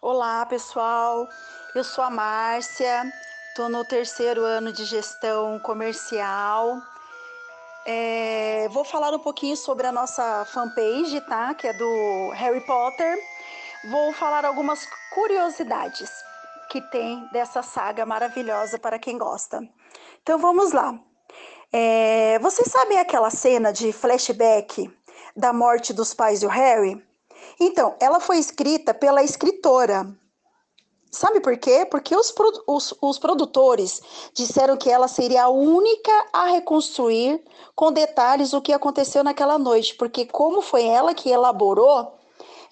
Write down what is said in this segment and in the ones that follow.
Olá, pessoal. Eu sou a Márcia, estou no terceiro ano de gestão comercial. É, vou falar um pouquinho sobre a nossa fanpage, tá? Que é do Harry Potter. Vou falar algumas curiosidades que tem dessa saga maravilhosa para quem gosta. Então vamos lá. É, vocês sabem aquela cena de flashback da morte dos pais do Harry? Então, ela foi escrita pela escritora. Sabe por quê? Porque os, os, os, produtores disseram que ela seria a única a reconstruir com detalhes o que aconteceu naquela noite, porque como foi ela que elaborou,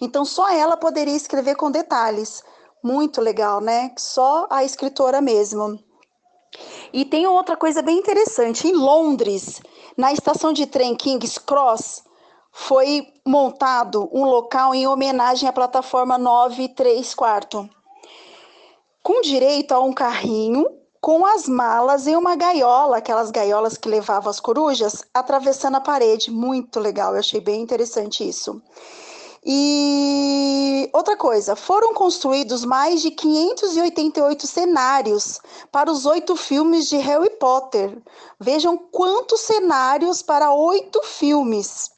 então só ela poderia escrever com detalhes. Muito legal, né? Só a escritora mesmo. E tem outra coisa bem interessante. Em Londres, na estação de trem King's Cross, foi montado um local em homenagem à plataforma 9 3 quarto, com direito a um carrinho com as malas em uma gaiola, aquelas gaiolas que levavam as corujas, atravessando a parede. Muito legal, eu achei bem interessante isso. E outra coisa, foram construídos mais de 588 cenários para os oito filmes de Harry Potter. Vejam quantos cenários para oito filmes.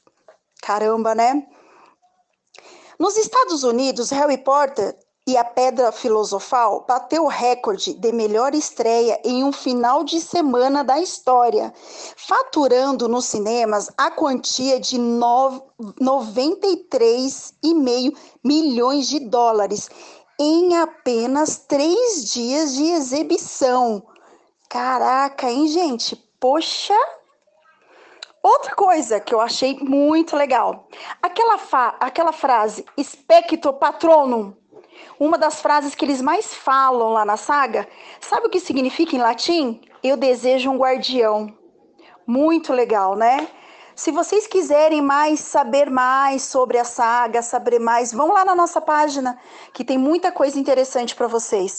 Caramba, né? Nos Estados Unidos, Harry Potter e a Pedra Filosofal bateu o recorde de melhor estreia em um final de semana da história, faturando nos cinemas a quantia de 93,5 milhões de dólares em apenas três dias de exibição. Caraca, hein, gente? Poxa Outra coisa que eu achei muito legal, aquela, aquela frase "specto patronum", uma das frases que eles mais falam lá na saga, sabe o que significa em latim? Eu desejo um guardião. Muito legal, né? Se vocês quiserem mais saber mais sobre a saga, saber mais, vão lá na nossa página, que tem muita coisa interessante para vocês.